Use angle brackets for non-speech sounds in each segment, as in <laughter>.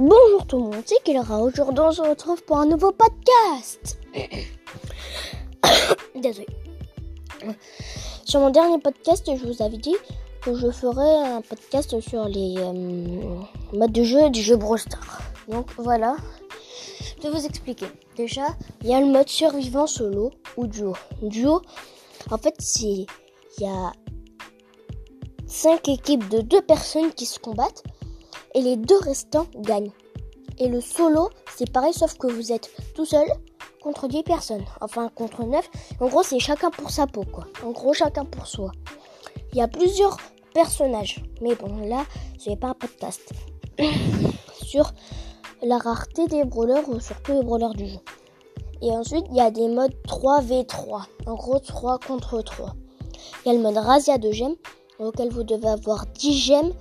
Bonjour tout le monde, c'est Kilra. Aujourd'hui, on se retrouve pour un nouveau podcast. <coughs> Désolé. Sur mon dernier podcast, je vous avais dit que je ferais un podcast sur les euh, modes de jeu du jeu Brawl Stars. Donc voilà, je vais vous expliquer. Déjà, il y a le mode survivant solo ou duo. Duo, en fait, c'est il y a 5 équipes de 2 personnes qui se combattent et les deux restants gagnent. Et le solo, c'est pareil sauf que vous êtes tout seul contre 10 personnes, enfin contre 9. En gros, c'est chacun pour sa peau quoi. En gros, chacun pour soi. Il y a plusieurs personnages, mais bon, là, ce n'est pas un podcast <coughs> sur la rareté des brawlers ou surtout les brawlers du jeu. Et ensuite, il y a des modes 3v3. En gros, 3 contre 3. Il y a le mode Razia de gemmes, auquel vous devez avoir 10 gemmes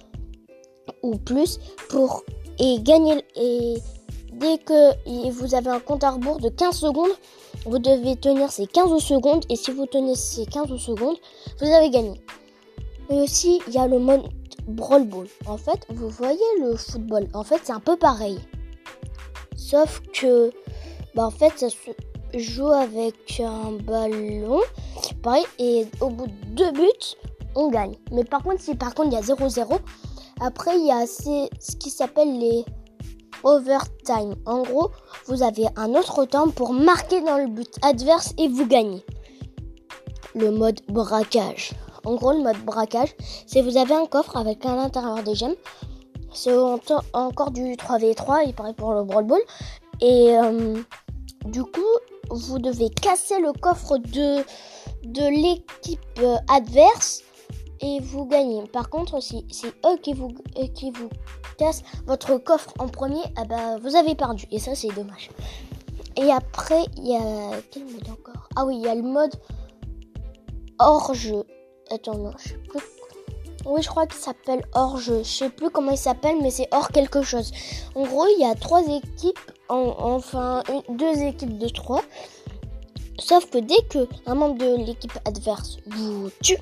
ou plus pour et gagner et dès que vous avez un compte à rebours de 15 secondes, vous devez tenir ces 15 secondes et si vous tenez ces 15 secondes, vous avez gagné. Et aussi, il y a le mode Brawl Ball. En fait, vous voyez le football. En fait, c'est un peu pareil. Sauf que bah en fait, ça se joue avec un ballon. Pareil et au bout de deux buts, on gagne. Mais par contre, si par contre il y a 0-0, après, il y a ce qui s'appelle les overtime. En gros, vous avez un autre temps pour marquer dans le but adverse et vous gagnez. Le mode braquage. En gros, le mode braquage, c'est vous avez un coffre avec à l'intérieur des gemmes. C'est encore du 3v3, il paraît pour le Brawl Ball. Et euh, du coup, vous devez casser le coffre de, de l'équipe adverse et vous gagnez. Par contre, si c'est eux qui vous, euh, qui vous cassent votre coffre en premier, ah bah, vous avez perdu. Et ça, c'est dommage. Et après, il y a. Quel mode encore? Ah oui, il y a le mode hors jeu. Attends, non, je sais plus. Oui, je crois qu'il s'appelle hors jeu. Je sais plus comment il s'appelle, mais c'est hors quelque chose. En gros, il y a trois équipes, enfin deux équipes de trois. Sauf que dès que un membre de l'équipe adverse vous tue,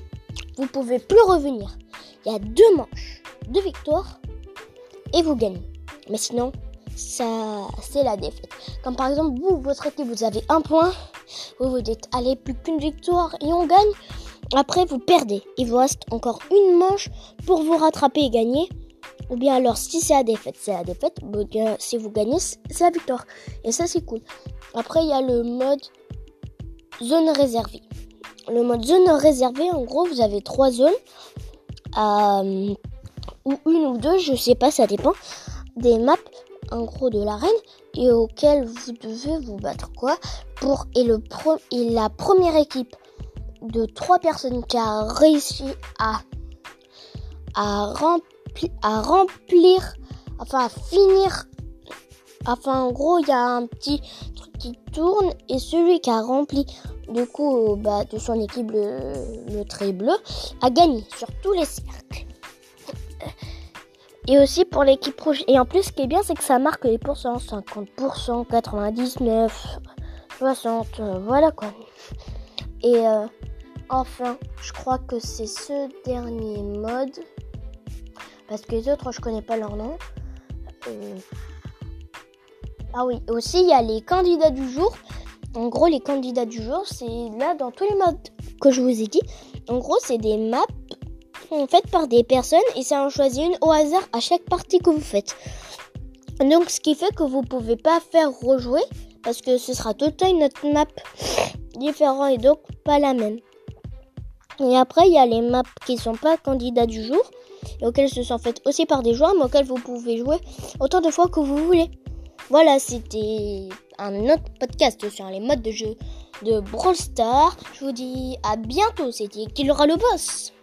vous pouvez plus revenir. Il y a deux manches, deux victoires, et vous gagnez. Mais sinon, c'est la défaite. Comme par exemple, vous, votre équipe, vous avez un point, vous vous dites, allez, plus qu'une victoire et on gagne. Après, vous perdez. Il vous reste encore une manche pour vous rattraper et gagner. Ou bien alors, si c'est la défaite, c'est la défaite. Si vous gagnez, c'est la victoire. Et ça, c'est cool. Après, il y a le mode zone réservée le mode zone réservée, en gros, vous avez trois zones, euh, ou une ou deux, je sais pas, ça dépend, des maps, en gros, de l'arène, et auxquelles vous devez vous battre, quoi, pour, et, le pro, et la première équipe de trois personnes qui a réussi à, à, rempli, à remplir, enfin, à finir, enfin, en gros, il y a un petit qui tourne, et celui qui a rempli du coup, bah, de son équipe, le, trait bleu, a gagné sur tous les cercles. Et aussi pour l'équipe prochaine. Et en plus, ce qui est bien, c'est que ça marque les pourcents 50%, 99, 60, voilà quoi. Et euh, enfin, je crois que c'est ce dernier mode. Parce que les autres, je connais pas leur nom. Euh, ah oui, aussi, il y a les candidats du jour. En gros, les candidats du jour, c'est là dans tous les modes que je vous ai dit. En gros, c'est des maps faites par des personnes et ça en choisit une au hasard à chaque partie que vous faites. Donc, ce qui fait que vous pouvez pas faire rejouer parce que ce sera tout le temps une autre map différente et donc pas la même. Et après, il y a les maps qui sont pas candidats du jour et auxquelles se sont faites aussi par des joueurs, mais auxquelles vous pouvez jouer autant de fois que vous voulez. Voilà, c'était un autre podcast sur les modes de jeu de Brawl Stars. Je vous dis à bientôt, c'était aura le boss